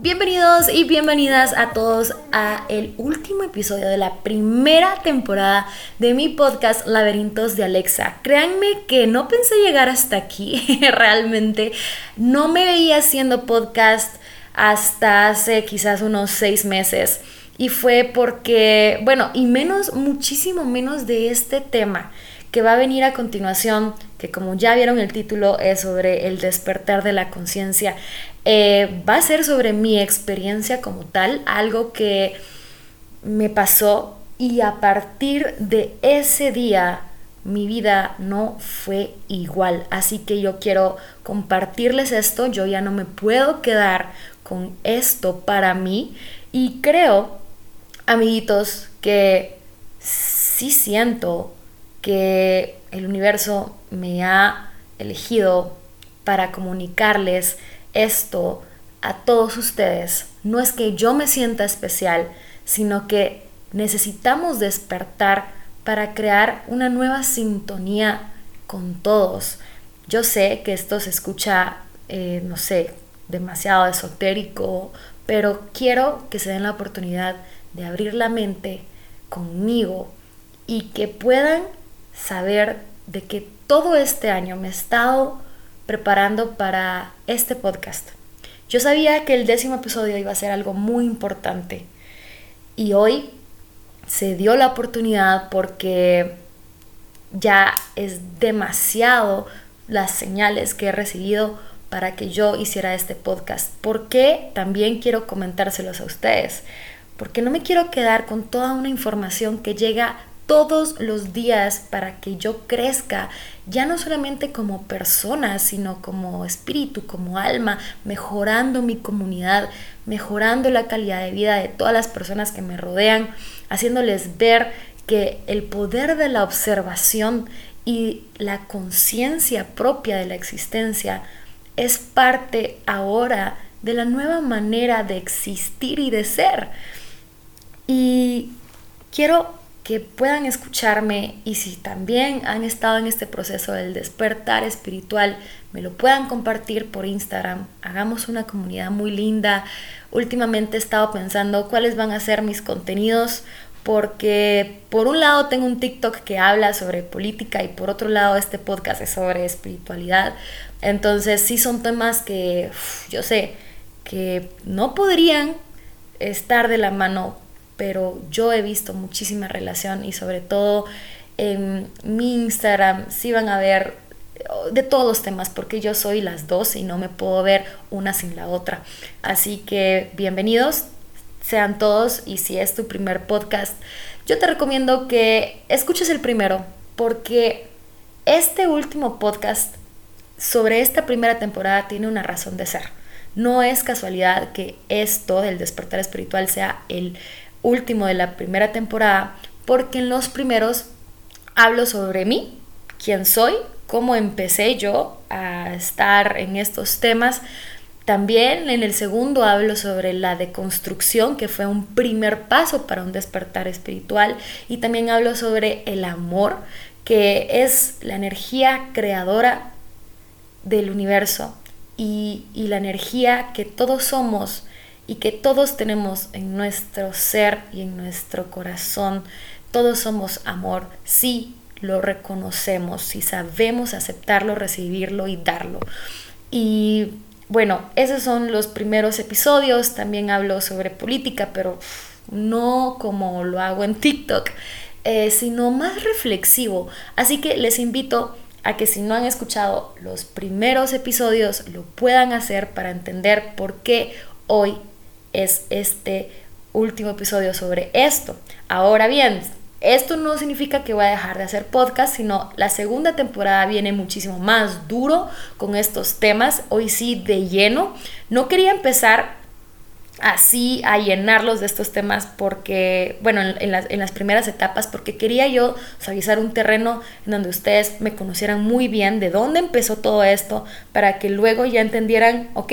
Bienvenidos y bienvenidas a todos a el último episodio de la primera temporada de mi podcast Laberintos de Alexa. Créanme que no pensé llegar hasta aquí, realmente. No me veía haciendo podcast hasta hace quizás unos seis meses. Y fue porque, bueno, y menos, muchísimo menos de este tema que va a venir a continuación, que como ya vieron el título es sobre el despertar de la conciencia. Eh, va a ser sobre mi experiencia como tal, algo que me pasó y a partir de ese día mi vida no fue igual. Así que yo quiero compartirles esto, yo ya no me puedo quedar con esto para mí y creo, amiguitos, que sí siento que el universo me ha elegido para comunicarles esto a todos ustedes. No es que yo me sienta especial, sino que necesitamos despertar para crear una nueva sintonía con todos. Yo sé que esto se escucha, eh, no sé, demasiado esotérico, pero quiero que se den la oportunidad de abrir la mente conmigo y que puedan saber de que todo este año me he estado preparando para este podcast. Yo sabía que el décimo episodio iba a ser algo muy importante y hoy se dio la oportunidad porque ya es demasiado las señales que he recibido para que yo hiciera este podcast. Porque también quiero comentárselos a ustedes. Porque no me quiero quedar con toda una información que llega todos los días para que yo crezca, ya no solamente como persona, sino como espíritu, como alma, mejorando mi comunidad, mejorando la calidad de vida de todas las personas que me rodean, haciéndoles ver que el poder de la observación y la conciencia propia de la existencia es parte ahora de la nueva manera de existir y de ser. Y quiero que puedan escucharme y si también han estado en este proceso del despertar espiritual, me lo puedan compartir por Instagram. Hagamos una comunidad muy linda. Últimamente he estado pensando cuáles van a ser mis contenidos porque por un lado tengo un TikTok que habla sobre política y por otro lado este podcast es sobre espiritualidad. Entonces sí son temas que yo sé que no podrían estar de la mano pero yo he visto muchísima relación y sobre todo en mi Instagram sí van a ver oh, de todos los temas porque yo soy las dos y no me puedo ver una sin la otra. Así que bienvenidos sean todos y si es tu primer podcast, yo te recomiendo que escuches el primero porque este último podcast sobre esta primera temporada tiene una razón de ser. No es casualidad que esto del despertar espiritual sea el último de la primera temporada, porque en los primeros hablo sobre mí, quién soy, cómo empecé yo a estar en estos temas. También en el segundo hablo sobre la deconstrucción, que fue un primer paso para un despertar espiritual. Y también hablo sobre el amor, que es la energía creadora del universo y, y la energía que todos somos y que todos tenemos en nuestro ser y en nuestro corazón. Todos somos amor, si lo reconocemos, si sabemos aceptarlo, recibirlo y darlo. Y bueno, esos son los primeros episodios. También hablo sobre política, pero no como lo hago en TikTok, eh, sino más reflexivo. Así que les invito a que si no han escuchado los primeros episodios, lo puedan hacer para entender por qué hoy es este último episodio sobre esto. Ahora bien, esto no significa que voy a dejar de hacer podcast, sino la segunda temporada viene muchísimo más duro con estos temas. Hoy sí, de lleno. No quería empezar así a llenarlos de estos temas porque, bueno, en, las, en las, primeras etapas, porque quería yo suavizar un terreno en donde ustedes me conocieran muy bien de dónde empezó todo esto, para que luego ya entendieran, ok,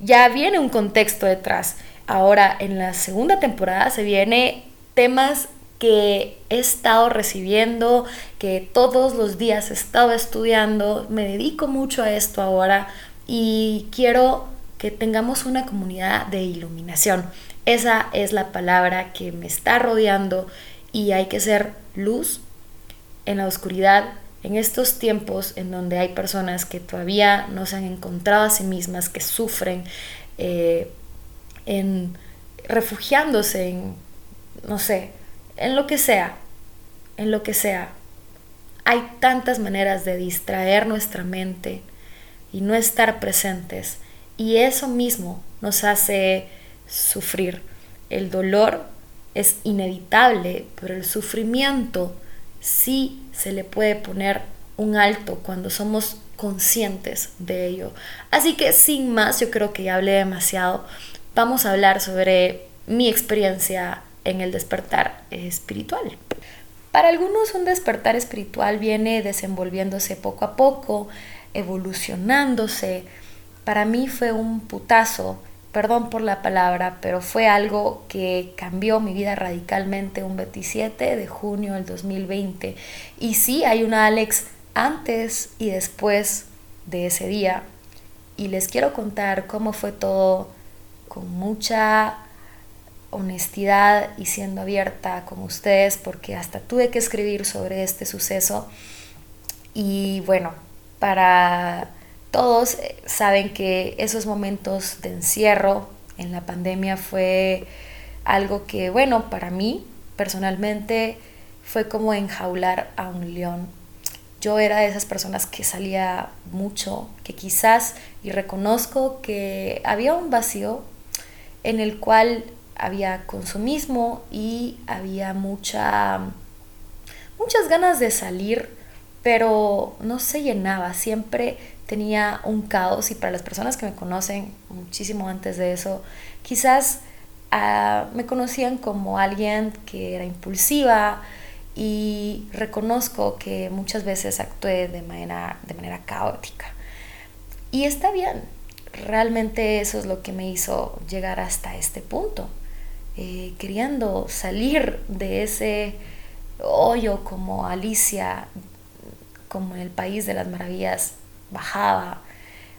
ya viene un contexto detrás. Ahora, en la segunda temporada se viene temas que he estado recibiendo, que todos los días he estado estudiando, me dedico mucho a esto ahora y quiero que tengamos una comunidad de iluminación. Esa es la palabra que me está rodeando y hay que ser luz en la oscuridad en estos tiempos en donde hay personas que todavía no se han encontrado a sí mismas, que sufren, eh, en refugiándose en, no sé, en lo que sea, en lo que sea. Hay tantas maneras de distraer nuestra mente y no estar presentes. Y eso mismo nos hace sufrir. El dolor es inevitable, pero el sufrimiento sí se le puede poner un alto cuando somos conscientes de ello. Así que sin más, yo creo que ya hablé demasiado. Vamos a hablar sobre mi experiencia en el despertar espiritual. Para algunos un despertar espiritual viene desenvolviéndose poco a poco, evolucionándose. Para mí fue un putazo perdón por la palabra, pero fue algo que cambió mi vida radicalmente un 27 de junio del 2020. Y sí, hay una Alex antes y después de ese día. Y les quiero contar cómo fue todo con mucha honestidad y siendo abierta con ustedes, porque hasta tuve que escribir sobre este suceso. Y bueno, para todos eh, saben que esos momentos de encierro en la pandemia fue algo que, bueno, para mí personalmente fue como enjaular a un león. Yo era de esas personas que salía mucho, que quizás, y reconozco que había un vacío en el cual había consumismo y había mucha, muchas ganas de salir, pero no se llenaba, siempre tenía un caos y para las personas que me conocen muchísimo antes de eso, quizás ah, me conocían como alguien que era impulsiva y reconozco que muchas veces actué de manera, de manera caótica. Y está bien, realmente eso es lo que me hizo llegar hasta este punto, eh, queriendo salir de ese hoyo como Alicia, como en el País de las Maravillas, bajaba,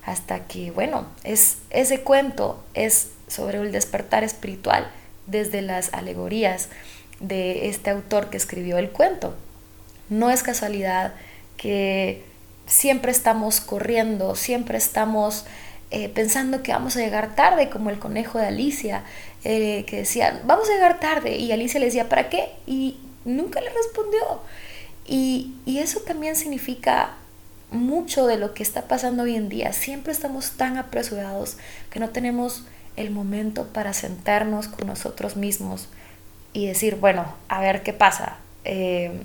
hasta que, bueno, es, ese cuento es sobre el despertar espiritual desde las alegorías de este autor que escribió el cuento. No es casualidad que siempre estamos corriendo, siempre estamos eh, pensando que vamos a llegar tarde, como el conejo de Alicia, eh, que decía, vamos a llegar tarde, y Alicia le decía, ¿para qué? Y nunca le respondió. Y, y eso también significa mucho de lo que está pasando hoy en día. Siempre estamos tan apresurados que no tenemos el momento para sentarnos con nosotros mismos y decir, bueno, a ver qué pasa. Eh,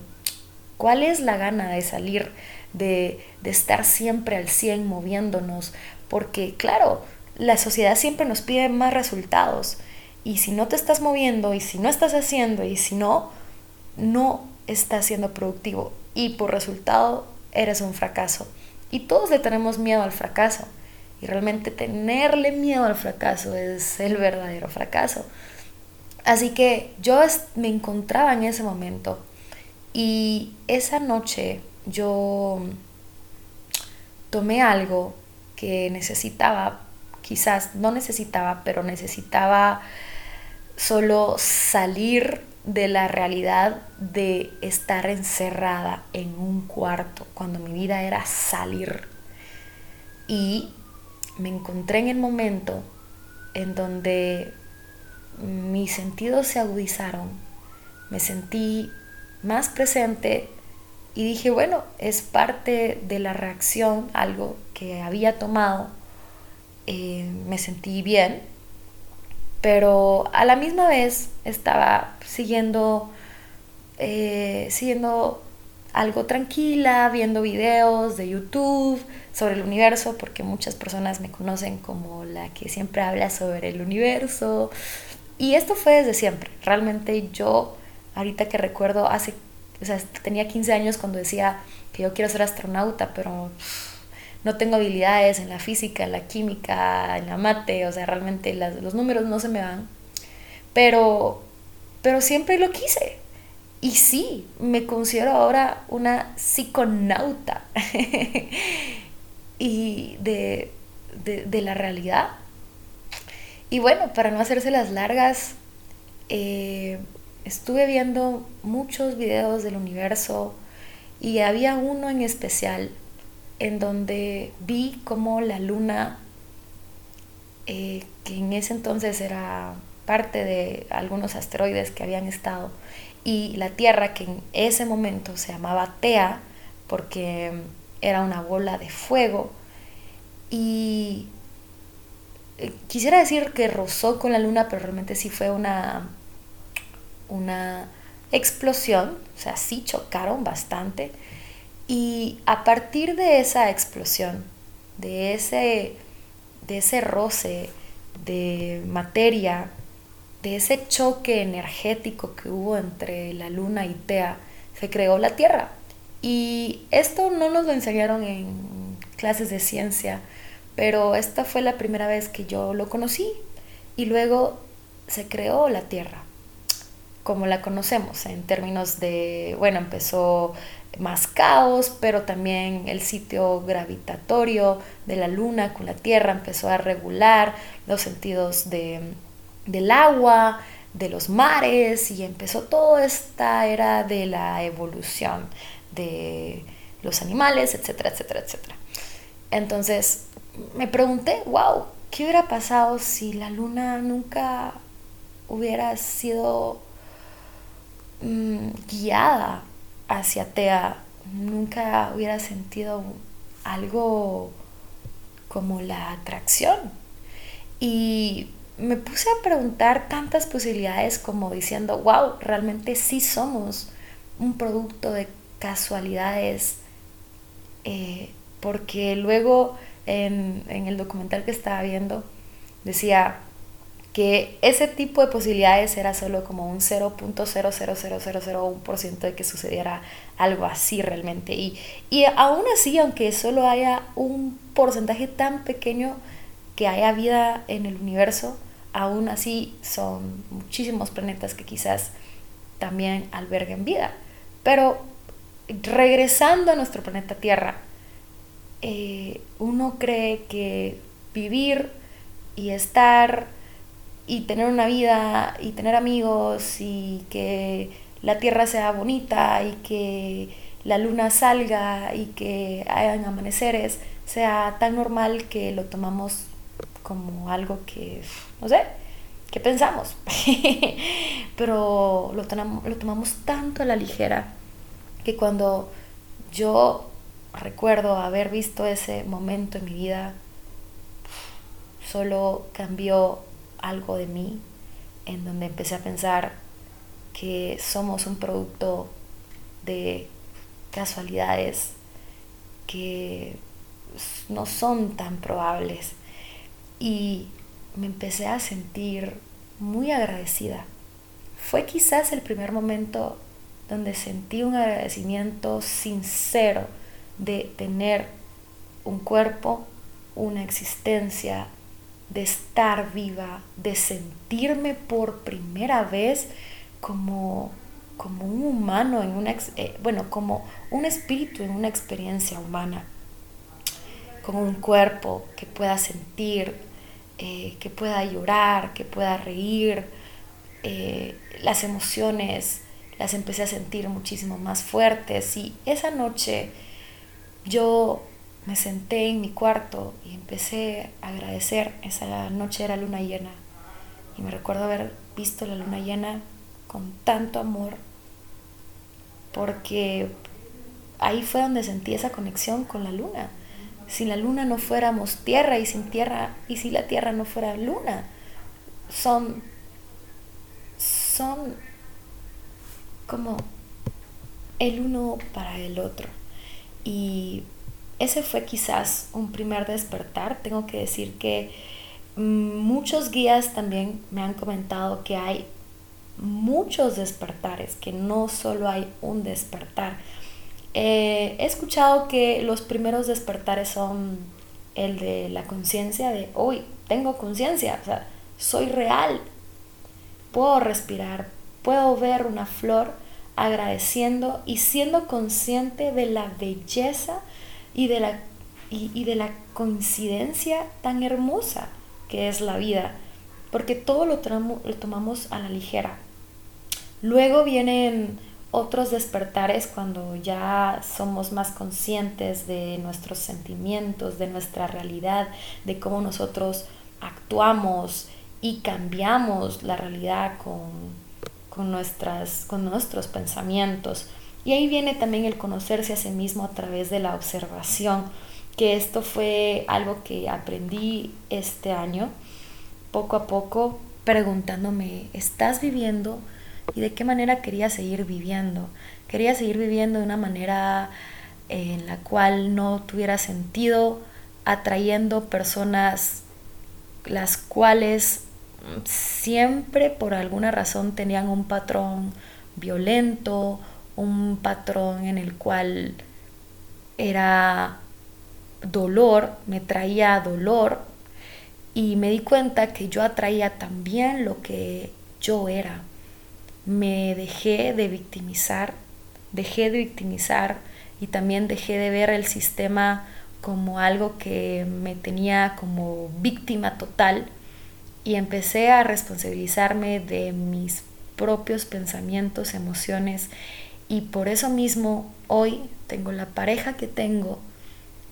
¿Cuál es la gana de salir, de, de estar siempre al 100 moviéndonos? Porque claro, la sociedad siempre nos pide más resultados. Y si no te estás moviendo, y si no estás haciendo, y si no, no estás siendo productivo. Y por resultado eres un fracaso. Y todos le tenemos miedo al fracaso. Y realmente tenerle miedo al fracaso es el verdadero fracaso. Así que yo me encontraba en ese momento y esa noche yo tomé algo que necesitaba, quizás no necesitaba, pero necesitaba solo salir de la realidad de estar encerrada en un cuarto cuando mi vida era salir. Y me encontré en el momento en donde mis sentidos se agudizaron, me sentí más presente y dije, bueno, es parte de la reacción, algo que había tomado, eh, me sentí bien, pero a la misma vez estaba siguiendo, eh, algo tranquila, viendo videos de YouTube sobre el universo, porque muchas personas me conocen como la que siempre habla sobre el universo. Y esto fue desde siempre. Realmente yo, ahorita que recuerdo, hace, o sea, tenía 15 años cuando decía que yo quiero ser astronauta, pero no tengo habilidades en la física, en la química, en la mate, o sea, realmente los números no se me van. Pero, pero siempre lo quise. Y sí, me considero ahora una psiconauta y de, la realidad. Y bueno, para no hacerse las largas, eh, estuve viendo muchos videos del universo y había uno en especial en donde vi cómo la luna, eh, que en ese entonces era parte de algunos asteroides que habían estado, y la Tierra, que en ese momento se llamaba Tea, porque era una bola de fuego, y eh, quisiera decir que rozó con la luna, pero realmente sí fue una, una explosión, o sea, sí chocaron bastante, y a partir de esa explosión, de ese, de ese roce de materia, de ese choque energético que hubo entre la luna y Tea, se creó la Tierra. Y esto no nos lo enseñaron en clases de ciencia, pero esta fue la primera vez que yo lo conocí. Y luego se creó la Tierra, como la conocemos, en términos de, bueno, empezó más caos, pero también el sitio gravitatorio de la Luna con la Tierra empezó a regular los sentidos de, del agua, de los mares, y empezó toda esta era de la evolución de los animales, etcétera, etcétera, etcétera. Entonces me pregunté, wow, ¿qué hubiera pasado si la Luna nunca hubiera sido mm, guiada hacia Tea nunca hubiera sentido algo como la atracción. Y me puse a preguntar tantas posibilidades como diciendo, wow, realmente sí somos un producto de casualidades. Eh, porque luego en, en el documental que estaba viendo decía, que ese tipo de posibilidades era solo como un 0.00001% de que sucediera algo así realmente. Y, y aún así, aunque solo haya un porcentaje tan pequeño que haya vida en el universo, aún así son muchísimos planetas que quizás también alberguen vida. Pero regresando a nuestro planeta Tierra, eh, uno cree que vivir y estar y tener una vida y tener amigos y que la tierra sea bonita y que la luna salga y que hayan amaneceres sea tan normal que lo tomamos como algo que, no sé, que pensamos. Pero lo tomamos, lo tomamos tanto a la ligera que cuando yo recuerdo haber visto ese momento en mi vida, solo cambió algo de mí en donde empecé a pensar que somos un producto de casualidades que no son tan probables y me empecé a sentir muy agradecida. Fue quizás el primer momento donde sentí un agradecimiento sincero de tener un cuerpo, una existencia, de estar viva, de sentirme por primera vez como, como un humano, en una, eh, bueno, como un espíritu en una experiencia humana, con un cuerpo que pueda sentir, eh, que pueda llorar, que pueda reír. Eh, las emociones las empecé a sentir muchísimo más fuertes y esa noche yo me senté en mi cuarto y empecé a agradecer. Esa noche era luna llena y me recuerdo haber visto la luna llena con tanto amor porque ahí fue donde sentí esa conexión con la luna. Si la luna no fuéramos tierra y sin tierra y si la tierra no fuera luna, son son como el uno para el otro. Y ese fue quizás un primer despertar. Tengo que decir que mm, muchos guías también me han comentado que hay muchos despertares, que no solo hay un despertar. Eh, he escuchado que los primeros despertares son el de la conciencia de hoy tengo conciencia, soy real, puedo respirar, puedo ver una flor agradeciendo y siendo consciente de la belleza y de la, y, de la coincidencia tan hermosa que es la vida, porque todo lo, lo tomamos a la ligera. Luego vienen otros despertares cuando ya somos más conscientes de nuestros sentimientos, de nuestra realidad, de cómo nosotros actuamos y cambiamos la realidad con, nuestras, con nuestros pensamientos. Y ahí viene también el conocerse a sí mismo a través de la observación, que esto fue algo que aprendí este año, poco a poco, preguntándome, ¿estás viviendo? y de qué manera quería seguir viviendo. Quería seguir viviendo de una manera en la cual no tuviera sentido, atrayendo personas las cuales siempre por alguna razón tenían un patrón violento, un patrón en el cual era dolor, me traía dolor y me di cuenta que yo atraía también lo que yo era. Me dejé de victimizar, dejé de victimizar y también dejé de ver el sistema como algo que me tenía como víctima total y empecé a responsabilizarme de mis propios pensamientos, emociones y por eso mismo hoy tengo la pareja que tengo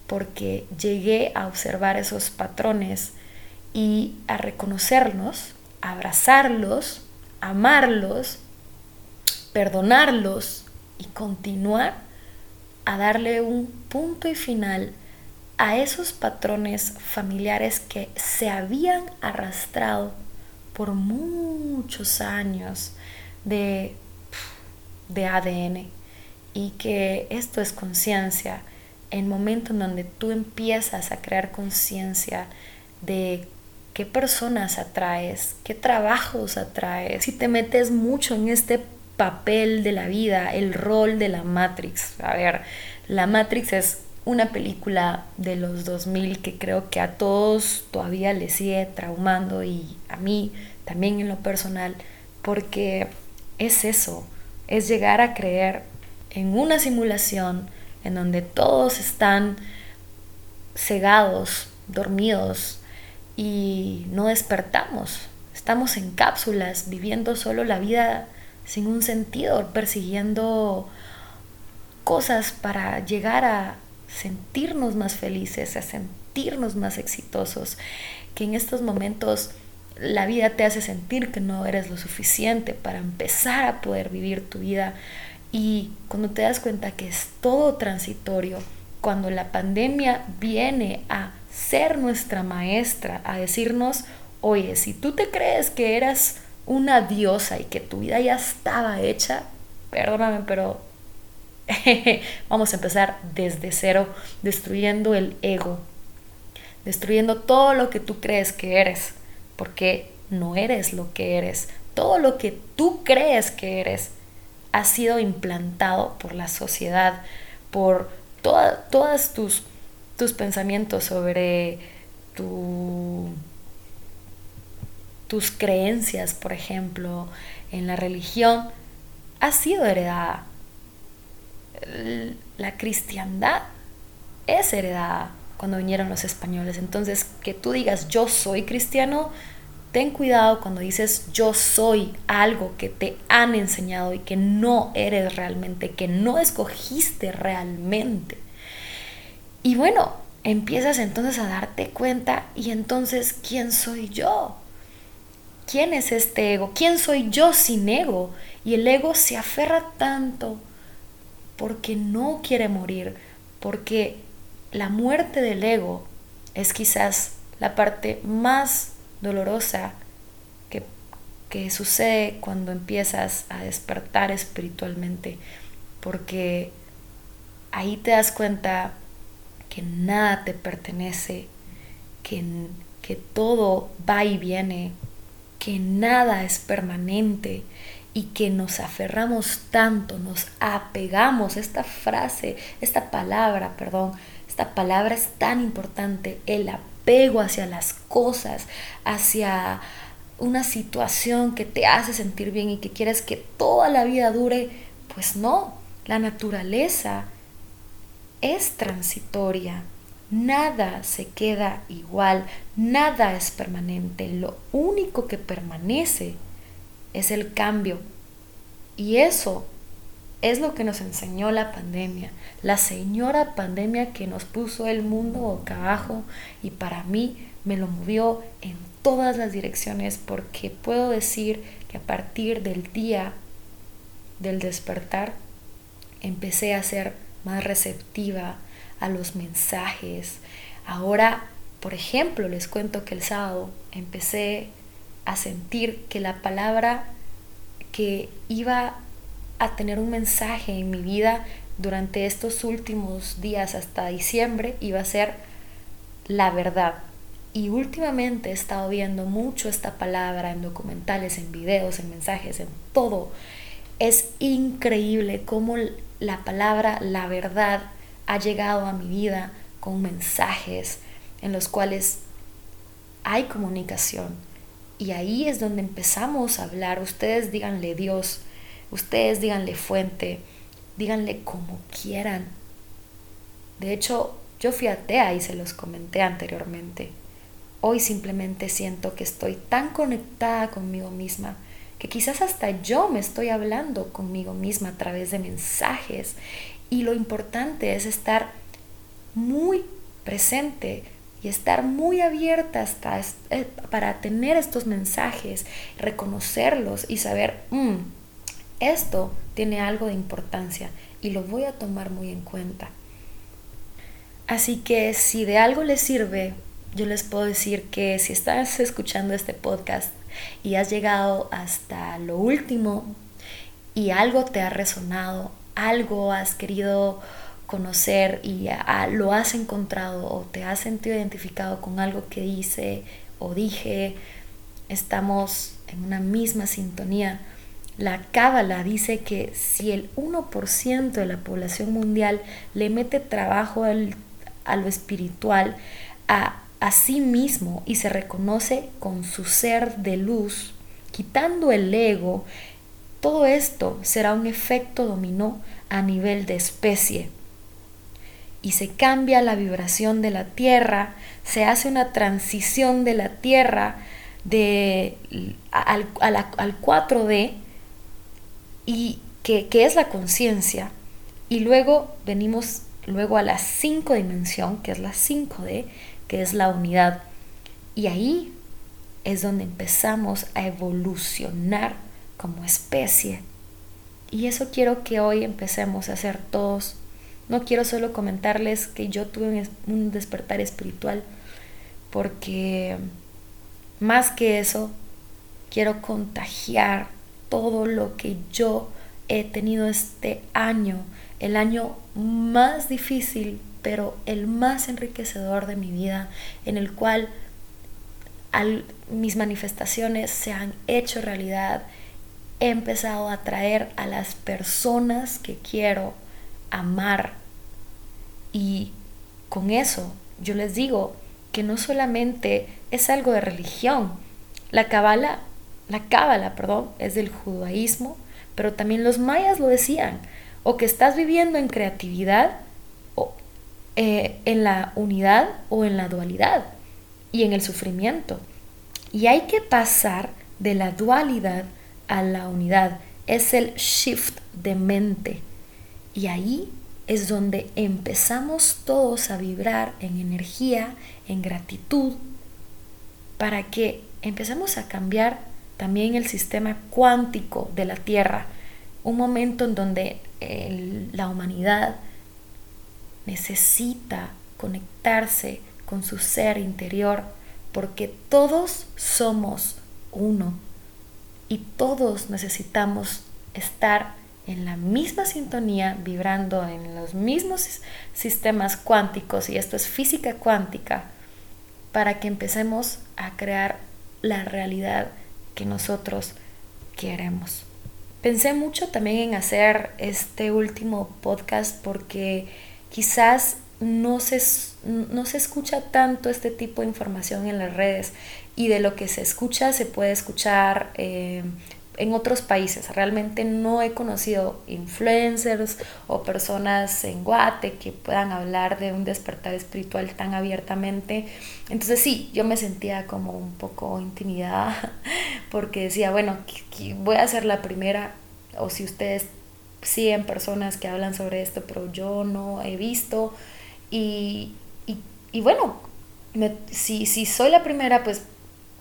porque llegué a observar esos patrones y a reconocerlos, abrazarlos amarlos, perdonarlos y continuar a darle un punto y final a esos patrones familiares que se habían arrastrado por muchos años de, de ADN y que esto es conciencia. En momento en donde tú empiezas a crear conciencia de qué personas atraes, qué trabajos atraes, si te metes mucho en este papel de la vida, el rol de la Matrix. A ver, la Matrix es una película de los 2000 que creo que a todos todavía les sigue traumando y a mí también en lo personal, porque es eso, es llegar a creer en una simulación en donde todos están cegados, dormidos, y no despertamos. Estamos en cápsulas, viviendo solo la vida sin un sentido, persiguiendo cosas para llegar a sentirnos más felices, a sentirnos más exitosos, que en estos momentos la vida te hace sentir que no eres lo suficiente para empezar a poder vivir tu vida. Y cuando te das cuenta que es todo transitorio, cuando la pandemia viene a ser nuestra maestra, a decirnos, oye, si tú te crees que eras una diosa y que tu vida ya estaba hecha, perdóname, pero vamos a empezar desde cero, destruyendo el ego, destruyendo todo lo que tú crees que eres, porque no eres lo que eres. Todo lo que tú crees que eres ha sido implantado por la sociedad, por todas tus tus pensamientos sobre tu, tus creencias, por ejemplo, en la religión, ha sido heredada. La cristiandad es heredada cuando vinieron los españoles. Entonces, que tú digas yo soy cristiano, ten cuidado cuando dices yo soy algo que te han enseñado y que no eres realmente, que no escogiste realmente. Y bueno, empiezas entonces a darte cuenta y entonces, ¿quién soy yo? ¿Quién es este ego? ¿Quién soy yo sin ego? Y el ego se aferra tanto porque no quiere morir, porque la muerte del ego es quizás la parte más dolorosa que, que sucede cuando empiezas a despertar espiritualmente. porque ahí te das cuenta que nada te pertenece, que, que todo va y viene, que nada es permanente y que nos aferramos tanto, nos apegamos, esta frase, esta palabra, perdón, palabra es tan importante, el apego hacia las cosas, hacia una situación que te hace sentir bien y que quieres que toda la vida dure, pues no, la naturaleza es transitoria, nada se queda igual, nada es permanente, lo único que permanece es el cambio. Y eso es lo que nos enseñó la pandemia, la señora pandemia que nos puso el mundo boca abajo y para mí me lo movió en todas las direcciones porque puedo decir que a partir del día del despertar empecé a ser más receptiva a los mensajes. Ahora, por ejemplo, les cuento que el sábado empecé a sentir que la palabra que iba a tener un mensaje en mi vida durante estos últimos días hasta diciembre iba a ser la verdad. Y últimamente he estado viendo mucho esta palabra en documentales, en videos, en mensajes, en todo. Es increíble cómo la palabra la verdad ha llegado a mi vida con mensajes en los cuales hay comunicación, y ahí es donde empezamos a hablar. Ustedes díganle Dios, ustedes díganle fuente, díganle como quieran. De hecho, yo fui atea y se los comenté anteriormente. Hoy simplemente siento que estoy tan conectada conmigo misma que quizás hasta yo me estoy hablando conmigo misma a través de mensajes. Y lo importante es estar muy presente y estar muy abierta hasta, eh, para tener estos mensajes, reconocerlos y saber, mm, esto tiene algo de importancia y lo voy a tomar muy en cuenta. Así que si de algo les sirve, yo les puedo decir que si estás escuchando este podcast y has llegado hasta lo último y algo te ha resonado, algo has querido conocer y lo has encontrado o te has sentido identificado con algo que dice o dije, estamos en una misma sintonía. La Cábala dice que si el 1% de la población mundial le mete trabajo a lo espiritual, a, a sí mismo y se reconoce con su ser de luz, quitando el ego, todo esto será un efecto dominó a nivel de especie. Y se cambia la vibración de la Tierra, se hace una transición de la Tierra de, al, al 4D, y que, que es la conciencia, y luego venimos luego a la 5 dimensión, que es la 5D, que es la unidad. Y ahí es donde empezamos a evolucionar como especie. Y eso quiero que hoy empecemos a hacer todos no quiero solo comentarles que yo tuve un despertar espiritual, porque más que eso, quiero contagiar todo lo que yo he tenido este año, el año más difícil, pero el más enriquecedor de mi vida, en el cual mis manifestaciones se han hecho realidad. He empezado a atraer a las personas que quiero amar y con eso yo les digo que no solamente es algo de religión. La cábala, la cábala, perdón, es del judaísmo, pero también los mayas lo decían, o que estás viviendo en creatividad, o, eh, en la unidad o en la dualidad y en el sufrimiento. Y hay que pasar de la dualidad a la unidad. Es el shift de mente. Y ahí es donde empezamos todos a vibrar en energía, en gratitud, para que empecemos a cambiar también el sistema cuántico de la Tierra, un momento en donde la humanidad necesita conectarse con su ser interior, porque todos somos uno y todos necesitamos estar en la misma sintonía, vibrando en los mismos sistemas cuánticos, y esto es física cuántica, para que empecemos a crear la realidad que nosotros queremos. Pensé mucho también en hacer este último podcast porque quizás no se, no se escucha tanto este tipo de información en las redes y de lo que se escucha se puede escuchar eh, en otros países. Realmente no he conocido influencers o personas en Guate que puedan hablar de un despertar espiritual tan abiertamente. Entonces sí, yo me sentía como un poco intimidada porque decía, bueno, voy a ser la primera o si ustedes siguen personas que hablan sobre esto, pero yo no he visto. Y, y, bueno, si, si soy la primera, pues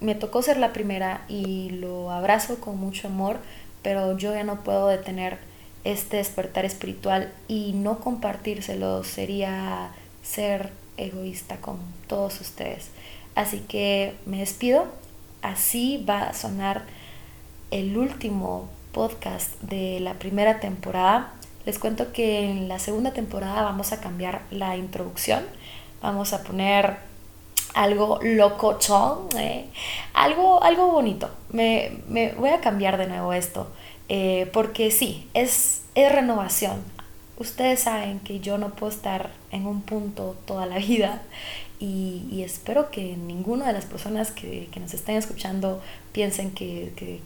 me tocó ser la primera y lo abrazo con mucho amor, pero yo ya no puedo detener este despertar espiritual y no compartírselo sería ser egoísta con todos ustedes. Así que me despido. Así va a sonar el último podcast de la primera temporada. Les cuento que en la segunda temporada vamos a cambiar la introducción. Vamos a poner algo locochón, ¿eh? algo, algo bonito. Me, me, voy a cambiar de nuevo esto, eh, porque sí, es, es renovación. Ustedes saben que yo no puedo estar en un punto toda la vida y, y espero que ninguna de las personas que, que nos estén escuchando piensen que, que,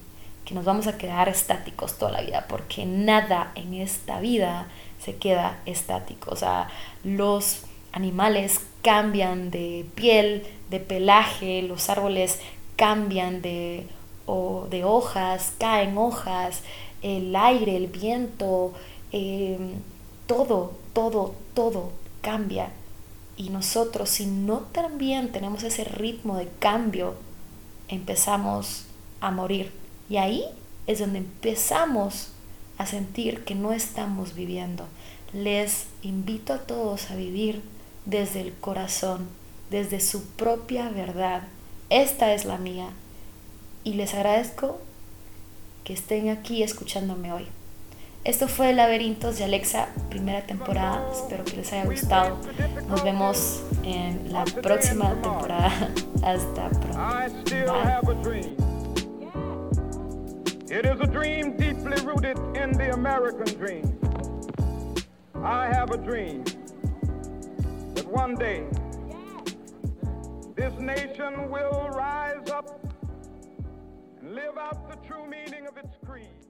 que nos vamos a quedar estáticos toda la vida, porque nada en esta vida se queda estático. O sea, los animales cambian de piel, de pelaje, los árboles cambian de, de hojas, caen hojas, el aire, el viento, em, todo, todo, todo cambia. Y nosotros, si no también tenemos ese ritmo de cambio, empezamos a morir. Y ahí es donde empezamos a sentir que no estamos viviendo. Les invito a todos a vivir desde el corazón, desde su propia verdad. Esta es la mía. Y les agradezco que estén aquí escuchándome hoy. Esto fue Laberintos de Alexa, primera temporada. Espero que les haya gustado. Nos vemos en la próxima temporada. Hasta pronto. Bye. It is a dream deeply rooted in the American dream. I have a dream. That one day this nation will rise up and live out the true meaning of its creed.